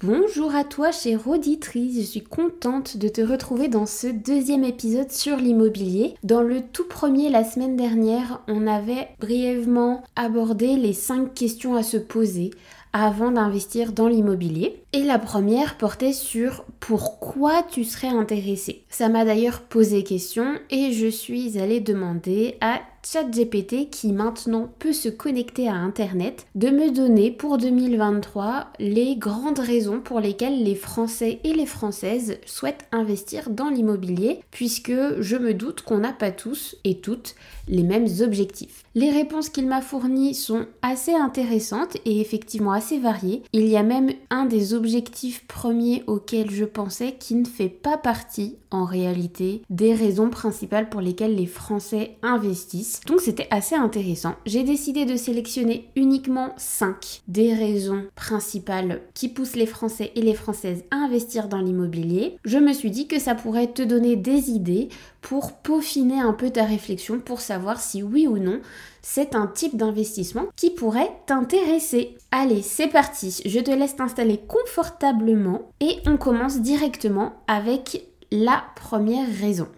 Bonjour à toi chère auditrice, je suis contente de te retrouver dans ce deuxième épisode sur l'immobilier. Dans le tout premier la semaine dernière, on avait brièvement abordé les 5 questions à se poser avant d'investir dans l'immobilier. Et la première portait sur pourquoi tu serais intéressé. Ça m'a d'ailleurs posé question et je suis allée demander à ChatGPT qui maintenant peut se connecter à Internet de me donner pour 2023 les grandes raisons pour lesquelles les Français et les Françaises souhaitent investir dans l'immobilier puisque je me doute qu'on n'a pas tous et toutes les mêmes objectifs. Les réponses qu'il m'a fournies sont assez intéressantes et effectivement assez variées. Il y a même un des objectifs premiers auxquels je pensais qui ne fait pas partie en réalité des raisons principales pour lesquelles les Français investissent donc c'était assez intéressant. J'ai décidé de sélectionner uniquement 5 des raisons principales qui poussent les Français et les Françaises à investir dans l'immobilier. Je me suis dit que ça pourrait te donner des idées pour peaufiner un peu ta réflexion pour savoir si oui ou non c'est un type d'investissement qui pourrait t'intéresser. Allez, c'est parti, je te laisse t'installer confortablement et on commence directement avec la première raison.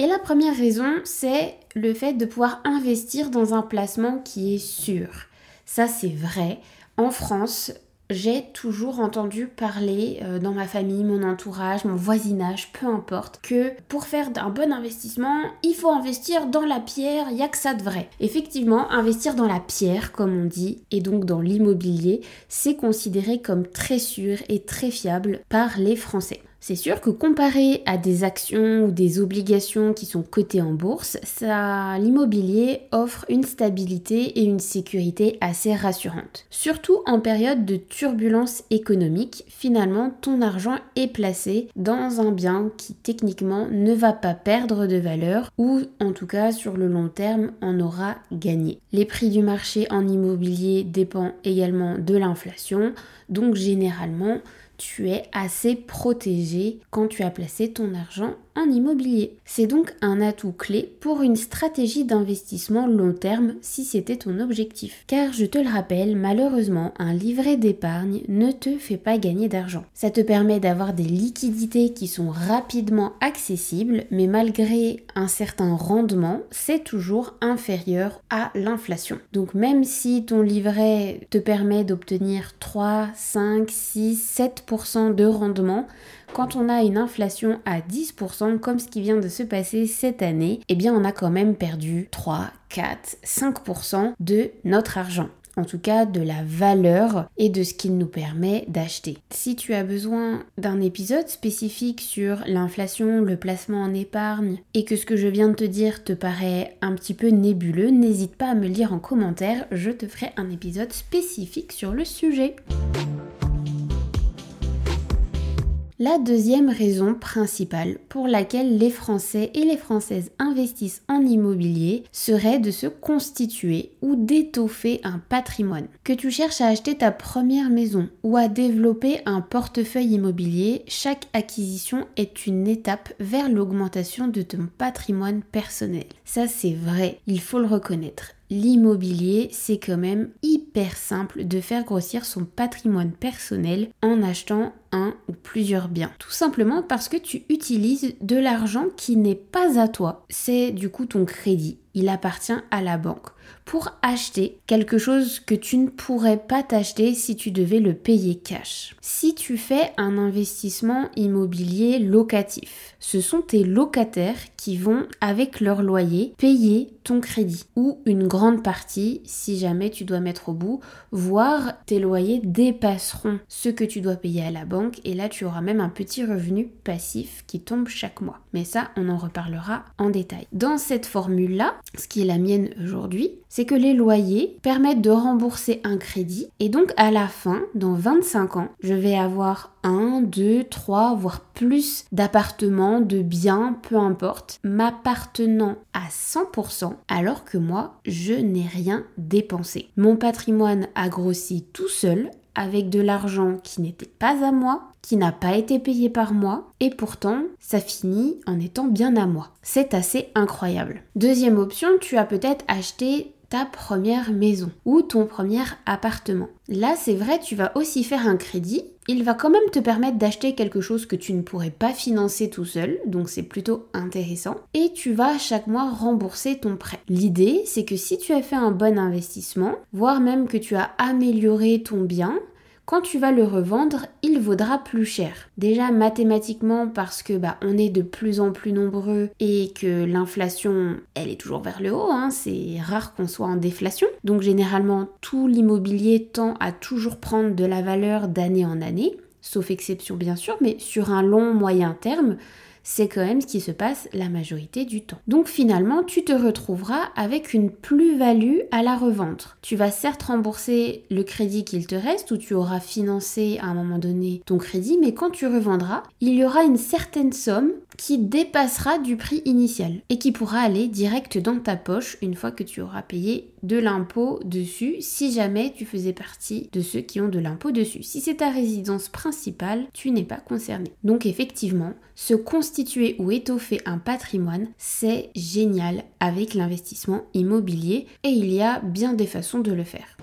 Et la première raison, c'est le fait de pouvoir investir dans un placement qui est sûr. Ça, c'est vrai. En France, j'ai toujours entendu parler euh, dans ma famille, mon entourage, mon voisinage, peu importe, que pour faire un bon investissement, il faut investir dans la pierre, il n'y a que ça de vrai. Effectivement, investir dans la pierre, comme on dit, et donc dans l'immobilier, c'est considéré comme très sûr et très fiable par les Français. C'est sûr que comparé à des actions ou des obligations qui sont cotées en bourse, l'immobilier offre une stabilité et une sécurité assez rassurantes. Surtout en période de turbulence économique, finalement ton argent est placé dans un bien qui techniquement ne va pas perdre de valeur ou en tout cas sur le long terme en aura gagné. Les prix du marché en immobilier dépendent également de l'inflation, donc généralement tu es assez protégé quand tu as placé ton argent immobilier. C'est donc un atout clé pour une stratégie d'investissement long terme si c'était ton objectif. Car je te le rappelle, malheureusement, un livret d'épargne ne te fait pas gagner d'argent. Ça te permet d'avoir des liquidités qui sont rapidement accessibles, mais malgré un certain rendement, c'est toujours inférieur à l'inflation. Donc même si ton livret te permet d'obtenir 3, 5, 6, 7% de rendement, quand on a une inflation à 10%, comme ce qui vient de se passer cette année, eh bien on a quand même perdu 3, 4, 5% de notre argent en tout cas de la valeur et de ce qu'il nous permet d'acheter. Si tu as besoin d'un épisode spécifique sur l'inflation, le placement en épargne et que ce que je viens de te dire te paraît un petit peu nébuleux, n'hésite pas à me le dire en commentaire, je te ferai un épisode spécifique sur le sujet. La deuxième raison principale pour laquelle les Français et les Françaises investissent en immobilier serait de se constituer ou d'étoffer un patrimoine. Que tu cherches à acheter ta première maison ou à développer un portefeuille immobilier, chaque acquisition est une étape vers l'augmentation de ton patrimoine personnel. Ça c'est vrai, il faut le reconnaître l'immobilier, c'est quand même hyper simple de faire grossir son patrimoine personnel en achetant un ou plusieurs biens. Tout simplement parce que tu utilises de l'argent qui n'est pas à toi. C'est du coup ton crédit. Il appartient à la banque pour acheter quelque chose que tu ne pourrais pas t'acheter si tu devais le payer cash. Si tu fais un investissement immobilier locatif, ce sont tes locataires qui vont, avec leur loyer, payer ton crédit ou une grande partie si jamais tu dois mettre au bout, voire tes loyers dépasseront ce que tu dois payer à la banque et là tu auras même un petit revenu passif qui tombe chaque mois. Mais ça, on en reparlera en détail. Dans cette formule-là, ce qui est la mienne aujourd'hui, c'est que les loyers permettent de rembourser un crédit et donc à la fin, dans 25 ans, je vais avoir un, deux, trois, voire plus d'appartements, de biens, peu importe, m'appartenant à 100% alors que moi, je n'ai rien dépensé. Mon patrimoine a grossi tout seul avec de l'argent qui n'était pas à moi, qui n'a pas été payé par moi, et pourtant ça finit en étant bien à moi. C'est assez incroyable. Deuxième option, tu as peut-être acheté ta première maison ou ton premier appartement. Là, c'est vrai, tu vas aussi faire un crédit. Il va quand même te permettre d'acheter quelque chose que tu ne pourrais pas financer tout seul, donc c'est plutôt intéressant. Et tu vas chaque mois rembourser ton prêt. L'idée, c'est que si tu as fait un bon investissement, voire même que tu as amélioré ton bien, quand tu vas le revendre, il vaudra plus cher. Déjà mathématiquement parce que bah on est de plus en plus nombreux et que l'inflation, elle est toujours vers le haut, hein. c'est rare qu'on soit en déflation. Donc généralement tout l'immobilier tend à toujours prendre de la valeur d'année en année, sauf exception bien sûr, mais sur un long moyen terme, c'est quand même ce qui se passe la majorité du temps. Donc finalement, tu te retrouveras avec une plus-value à la revente. Tu vas certes rembourser le crédit qu'il te reste ou tu auras financé à un moment donné ton crédit, mais quand tu revendras, il y aura une certaine somme qui dépassera du prix initial et qui pourra aller direct dans ta poche une fois que tu auras payé de l'impôt dessus si jamais tu faisais partie de ceux qui ont de l'impôt dessus. Si c'est ta résidence principale, tu n'es pas concerné. Donc effectivement, se constituer ou étoffer un patrimoine, c'est génial avec l'investissement immobilier et il y a bien des façons de le faire.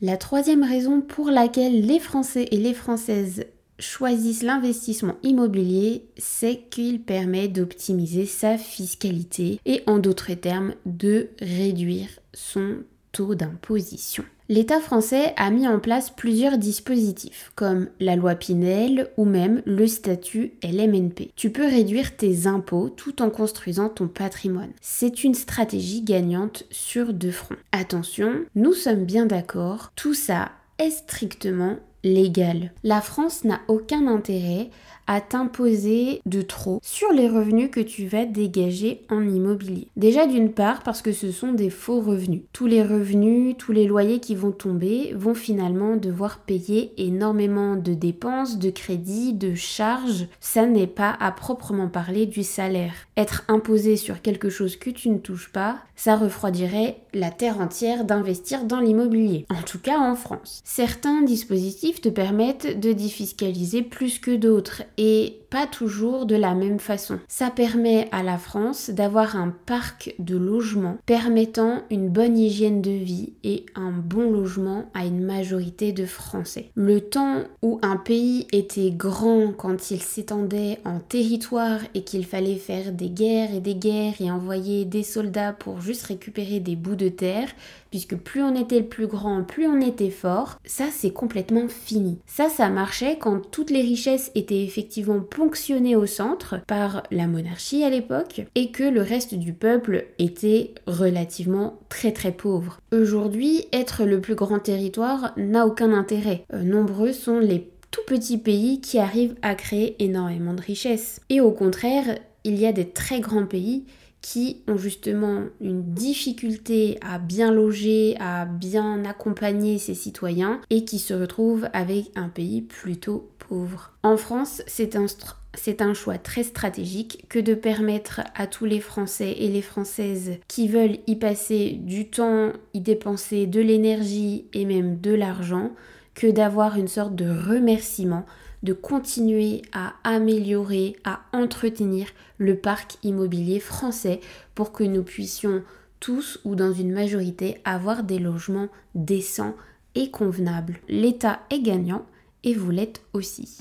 La troisième raison pour laquelle les Français et les Françaises choisissent l'investissement immobilier, c'est qu'il permet d'optimiser sa fiscalité et en d'autres termes de réduire son taux d'imposition. L'État français a mis en place plusieurs dispositifs, comme la loi Pinel ou même le statut LMNP. Tu peux réduire tes impôts tout en construisant ton patrimoine. C'est une stratégie gagnante sur deux fronts. Attention, nous sommes bien d'accord, tout ça est strictement légal. La France n'a aucun intérêt à t'imposer de trop sur les revenus que tu vas dégager en immobilier. Déjà d'une part parce que ce sont des faux revenus. Tous les revenus, tous les loyers qui vont tomber vont finalement devoir payer énormément de dépenses, de crédits, de charges. Ça n'est pas à proprement parler du salaire. Être imposé sur quelque chose que tu ne touches pas, ça refroidirait la terre entière d'investir dans l'immobilier. En tout cas en France. Certains dispositifs te permettent de défiscaliser plus que d'autres et pas toujours de la même façon. Ça permet à la France d'avoir un parc de logements permettant une bonne hygiène de vie et un bon logement à une majorité de Français. Le temps où un pays était grand quand il s'étendait en territoire et qu'il fallait faire des guerres et des guerres et envoyer des soldats pour juste récupérer des bouts de terre, puisque plus on était le plus grand, plus on était fort, ça c'est complètement fini. Ça, ça marchait quand toutes les richesses étaient effectivement ponctionnées au centre par la monarchie à l'époque et que le reste du peuple était relativement très très pauvre. Aujourd'hui, être le plus grand territoire n'a aucun intérêt. Euh, nombreux sont les tout petits pays qui arrivent à créer énormément de richesses. Et au contraire, il y a des très grands pays qui ont justement une difficulté à bien loger, à bien accompagner ses citoyens et qui se retrouvent avec un pays plutôt pauvre. En France, c'est un, choix très stratégique que de permettre à tous les Français et les Françaises qui veulent y passer du temps, y dépenser de l'énergie et même de l'argent, que d'avoir une sorte de remerciement de continuer à améliorer, à entretenir le parc immobilier français pour que nous puissions tous ou dans une majorité avoir des logements décents et convenables. L'État est gagnant et vous l'êtes aussi.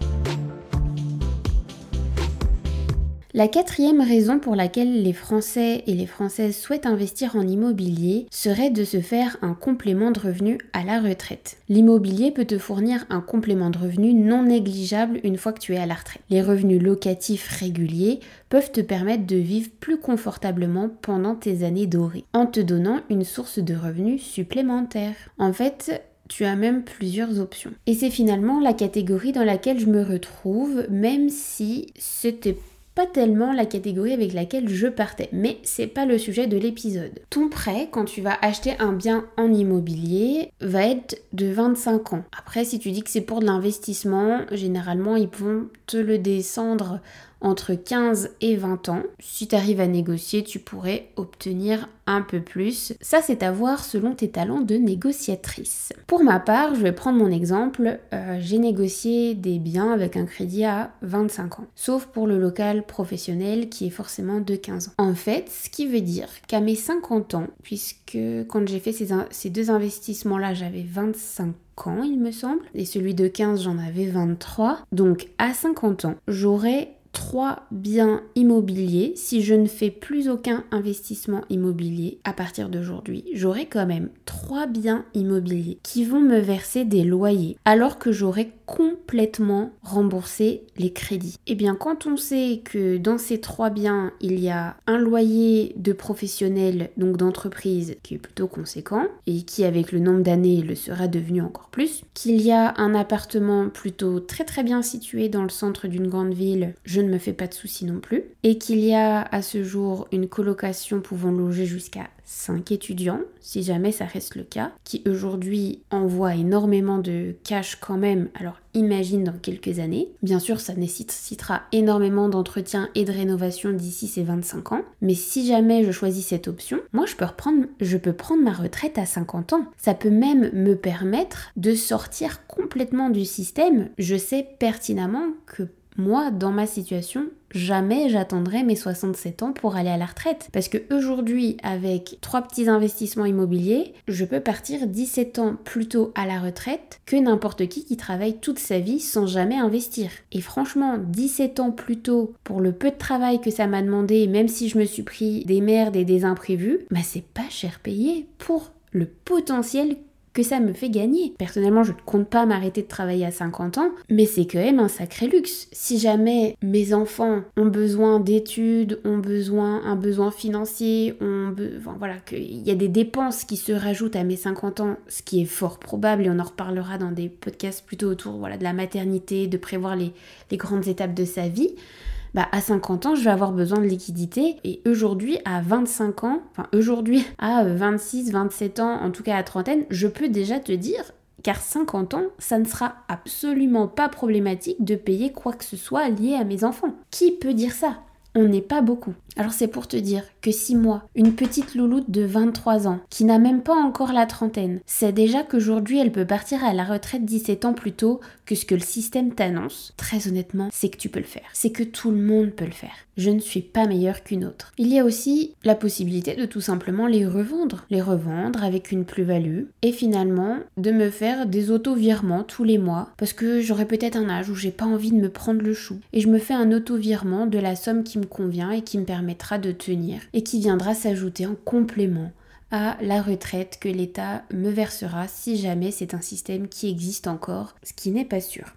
La quatrième raison pour laquelle les Français et les Françaises souhaitent investir en immobilier serait de se faire un complément de revenu à la retraite. L'immobilier peut te fournir un complément de revenu non négligeable une fois que tu es à la retraite. Les revenus locatifs réguliers peuvent te permettre de vivre plus confortablement pendant tes années dorées, en te donnant une source de revenus supplémentaire. En fait, tu as même plusieurs options. Et c'est finalement la catégorie dans laquelle je me retrouve, même si c'était pas tellement la catégorie avec laquelle je partais, mais c'est pas le sujet de l'épisode. Ton prêt, quand tu vas acheter un bien en immobilier, va être de 25 ans. Après, si tu dis que c'est pour de l'investissement, généralement, ils vont te le descendre entre 15 et 20 ans. Si tu arrives à négocier, tu pourrais obtenir un peu plus. Ça, c'est à voir selon tes talents de négociatrice. Pour ma part, je vais prendre mon exemple. Euh, j'ai négocié des biens avec un crédit à 25 ans, sauf pour le local professionnel qui est forcément de 15 ans. En fait, ce qui veut dire qu'à mes 50 ans, puisque quand j'ai fait ces, ces deux investissements-là, j'avais 25 ans, il me semble, et celui de 15, j'en avais 23. Donc à 50 ans, j'aurai trois biens immobiliers, si je ne fais plus aucun investissement immobilier à partir d'aujourd'hui, j'aurai quand même trois biens immobiliers qui vont me verser des loyers alors que j'aurai complètement remboursé les crédits. Et eh bien quand on sait que dans ces trois biens, il y a un loyer de professionnel, donc d'entreprise, qui est plutôt conséquent et qui avec le nombre d'années le sera devenu encore plus, qu'il y a un appartement plutôt très très bien situé dans le centre d'une grande ville, je ne me fais pas de soucis non plus, et qu'il y a à ce jour une colocation pouvant loger jusqu'à 5 étudiants, si jamais ça reste le cas, qui aujourd'hui envoient énormément de cash quand même, alors imagine dans quelques années. Bien sûr, ça nécessitera énormément d'entretien et de rénovation d'ici ces 25 ans, mais si jamais je choisis cette option, moi je peux reprendre, je peux prendre ma retraite à 50 ans. Ça peut même me permettre de sortir complètement du système. Je sais pertinemment que moi, dans ma situation, jamais j'attendrai mes 67 ans pour aller à la retraite. Parce que aujourd'hui, avec trois petits investissements immobiliers, je peux partir 17 ans plus tôt à la retraite que n'importe qui qui travaille toute sa vie sans jamais investir. Et franchement, 17 ans plus tôt, pour le peu de travail que ça m'a demandé, même si je me suis pris des merdes et des imprévus, bah c'est pas cher payé pour le potentiel que ça me fait gagner. Personnellement, je ne compte pas m'arrêter de travailler à 50 ans, mais c'est quand même un sacré luxe. Si jamais mes enfants ont besoin d'études, ont besoin un besoin financier, ont voilà qu'il y a des dépenses qui se rajoutent à mes 50 ans, ce qui est fort probable et on en reparlera dans des podcasts plutôt autour voilà de la maternité, de prévoir les, les grandes étapes de sa vie. Bah, à 50 ans, je vais avoir besoin de liquidité. Et aujourd'hui, à 25 ans, enfin aujourd'hui, à 26, 27 ans, en tout cas à trentaine, je peux déjà te dire car 50 ans, ça ne sera absolument pas problématique de payer quoi que ce soit lié à mes enfants. Qui peut dire ça? On n'est pas beaucoup. Alors c'est pour te dire que si moi, une petite louloute de 23 ans, qui n'a même pas encore la trentaine, sait déjà qu'aujourd'hui elle peut partir à la retraite 17 ans plus tôt que ce que le système t'annonce, très honnêtement, c'est que tu peux le faire. C'est que tout le monde peut le faire. Je ne suis pas meilleure qu'une autre. Il y a aussi la possibilité de tout simplement les revendre. Les revendre avec une plus-value et finalement de me faire des auto-virements tous les mois parce que j'aurai peut-être un âge où j'ai pas envie de me prendre le chou et je me fais un auto-virement de la somme qui me convient et qui me permettra de tenir et qui viendra s'ajouter en complément à la retraite que l'État me versera si jamais c'est un système qui existe encore, ce qui n'est pas sûr.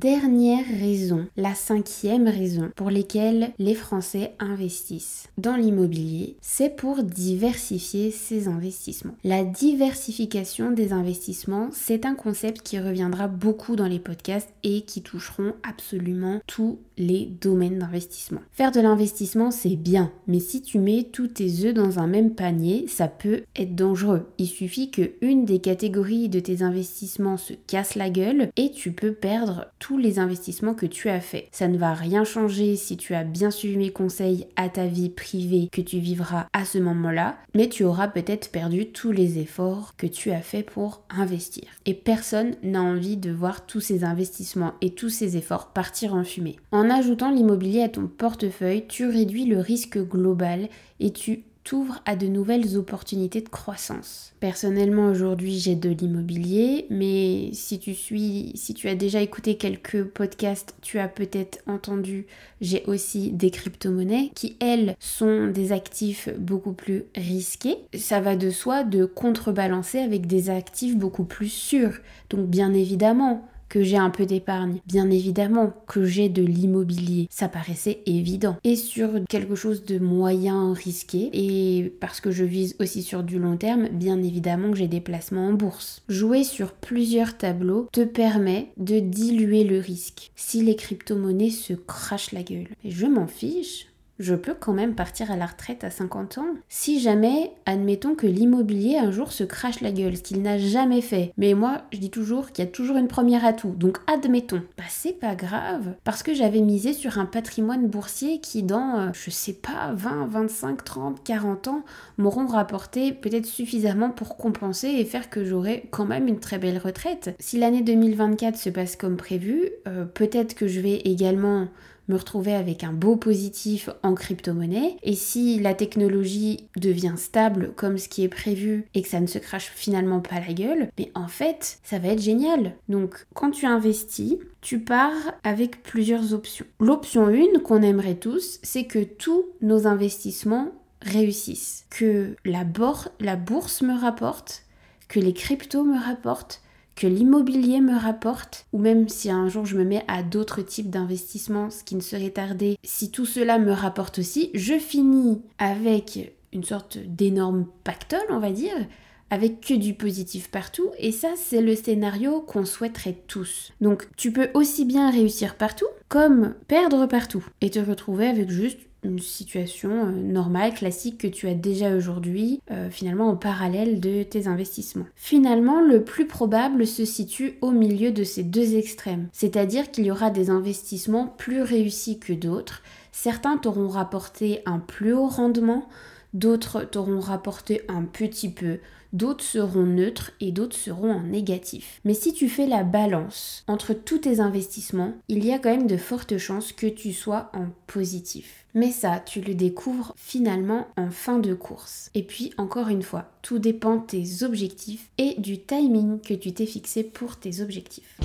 Dernière raison, la cinquième raison pour laquelle les Français investissent dans l'immobilier, c'est pour diversifier ses investissements. La diversification des investissements, c'est un concept qui reviendra beaucoup dans les podcasts et qui toucheront absolument tous les domaines d'investissement. Faire de l'investissement, c'est bien, mais si tu mets tous tes œufs dans un même panier, ça peut être dangereux. Il suffit que une des catégories de tes investissements se casse la gueule et tu peux perdre les investissements que tu as faits. Ça ne va rien changer si tu as bien suivi mes conseils à ta vie privée que tu vivras à ce moment-là, mais tu auras peut-être perdu tous les efforts que tu as faits pour investir. Et personne n'a envie de voir tous ces investissements et tous ces efforts partir en fumée. En en ajoutant l'immobilier à ton portefeuille, tu réduis le risque global et tu t'ouvres à de nouvelles opportunités de croissance. Personnellement, aujourd'hui, j'ai de l'immobilier, mais si tu suis, si tu as déjà écouté quelques podcasts, tu as peut-être entendu, j'ai aussi des crypto-monnaies qui, elles, sont des actifs beaucoup plus risqués. Ça va de soi de contrebalancer avec des actifs beaucoup plus sûrs. Donc, bien évidemment, que j'ai un peu d'épargne. Bien évidemment que j'ai de l'immobilier. Ça paraissait évident. Et sur quelque chose de moyen risqué, et parce que je vise aussi sur du long terme, bien évidemment que j'ai des placements en bourse. Jouer sur plusieurs tableaux te permet de diluer le risque. Si les crypto-monnaies se crachent la gueule, et je m'en fiche, je peux quand même partir à la retraite à 50 ans. Si jamais, admettons que l'immobilier un jour se crache la gueule, ce qu'il n'a jamais fait. Mais moi, je dis toujours qu'il y a toujours une première atout. Donc admettons. Bah c'est pas grave. Parce que j'avais misé sur un patrimoine boursier qui dans, euh, je sais pas, 20, 25, 30, 40 ans m'auront rapporté peut-être suffisamment pour compenser et faire que j'aurai quand même une très belle retraite. Si l'année 2024 se passe comme prévu, euh, peut-être que je vais également me retrouver avec un beau positif en crypto-monnaie. Et si la technologie devient stable comme ce qui est prévu et que ça ne se crache finalement pas la gueule, mais en fait, ça va être génial. Donc, quand tu investis, tu pars avec plusieurs options. L'option 1 qu'on aimerait tous, c'est que tous nos investissements réussissent. Que la, la bourse me rapporte, que les cryptos me rapportent, l'immobilier me rapporte, ou même si un jour je me mets à d'autres types d'investissements, ce qui ne serait tardé, si tout cela me rapporte aussi, je finis avec une sorte d'énorme pactole, on va dire, avec que du positif partout, et ça c'est le scénario qu'on souhaiterait tous. Donc tu peux aussi bien réussir partout, comme perdre partout, et te retrouver avec juste une situation euh, normale, classique que tu as déjà aujourd'hui, euh, finalement en parallèle de tes investissements. Finalement, le plus probable se situe au milieu de ces deux extrêmes, c'est-à-dire qu'il y aura des investissements plus réussis que d'autres. Certains t'auront rapporté un plus haut rendement, d'autres t'auront rapporté un petit peu, d'autres seront neutres et d'autres seront en négatif. Mais si tu fais la balance entre tous tes investissements, il y a quand même de fortes chances que tu sois en positif. Mais ça, tu le découvres finalement en fin de course. Et puis, encore une fois, tout dépend de tes objectifs et du timing que tu t'es fixé pour tes objectifs.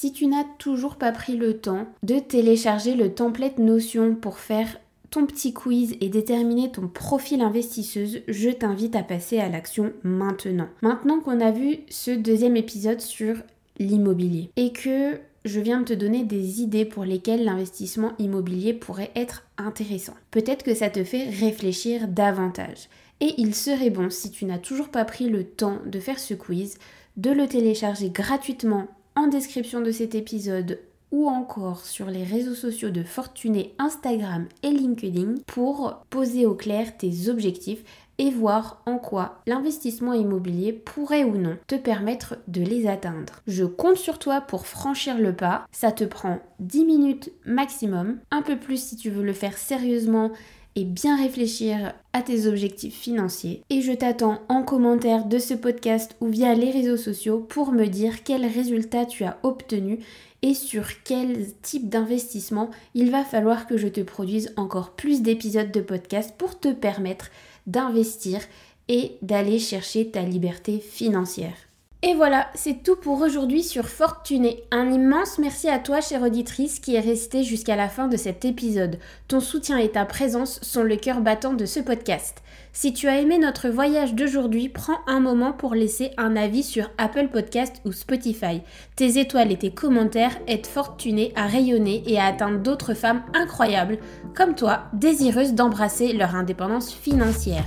Si tu n'as toujours pas pris le temps de télécharger le template Notion pour faire ton petit quiz et déterminer ton profil investisseuse, je t'invite à passer à l'action maintenant. Maintenant qu'on a vu ce deuxième épisode sur l'immobilier et que je viens de te donner des idées pour lesquelles l'investissement immobilier pourrait être intéressant. Peut-être que ça te fait réfléchir davantage. Et il serait bon, si tu n'as toujours pas pris le temps de faire ce quiz, de le télécharger gratuitement en description de cet épisode ou encore sur les réseaux sociaux de Fortuné, Instagram et LinkedIn pour poser au clair tes objectifs et voir en quoi l'investissement immobilier pourrait ou non te permettre de les atteindre. Je compte sur toi pour franchir le pas. Ça te prend 10 minutes maximum, un peu plus si tu veux le faire sérieusement et bien réfléchir à tes objectifs financiers. Et je t'attends en commentaire de ce podcast ou via les réseaux sociaux pour me dire quels résultats tu as obtenus et sur quel type d'investissement il va falloir que je te produise encore plus d'épisodes de podcast pour te permettre d'investir et d'aller chercher ta liberté financière. Et voilà, c'est tout pour aujourd'hui sur Fortuné. Un immense merci à toi, chère auditrice, qui est restée jusqu'à la fin de cet épisode. Ton soutien et ta présence sont le cœur battant de ce podcast. Si tu as aimé notre voyage d'aujourd'hui, prends un moment pour laisser un avis sur Apple Podcast ou Spotify. Tes étoiles et tes commentaires aident Fortuné à rayonner et à atteindre d'autres femmes incroyables, comme toi, désireuses d'embrasser leur indépendance financière.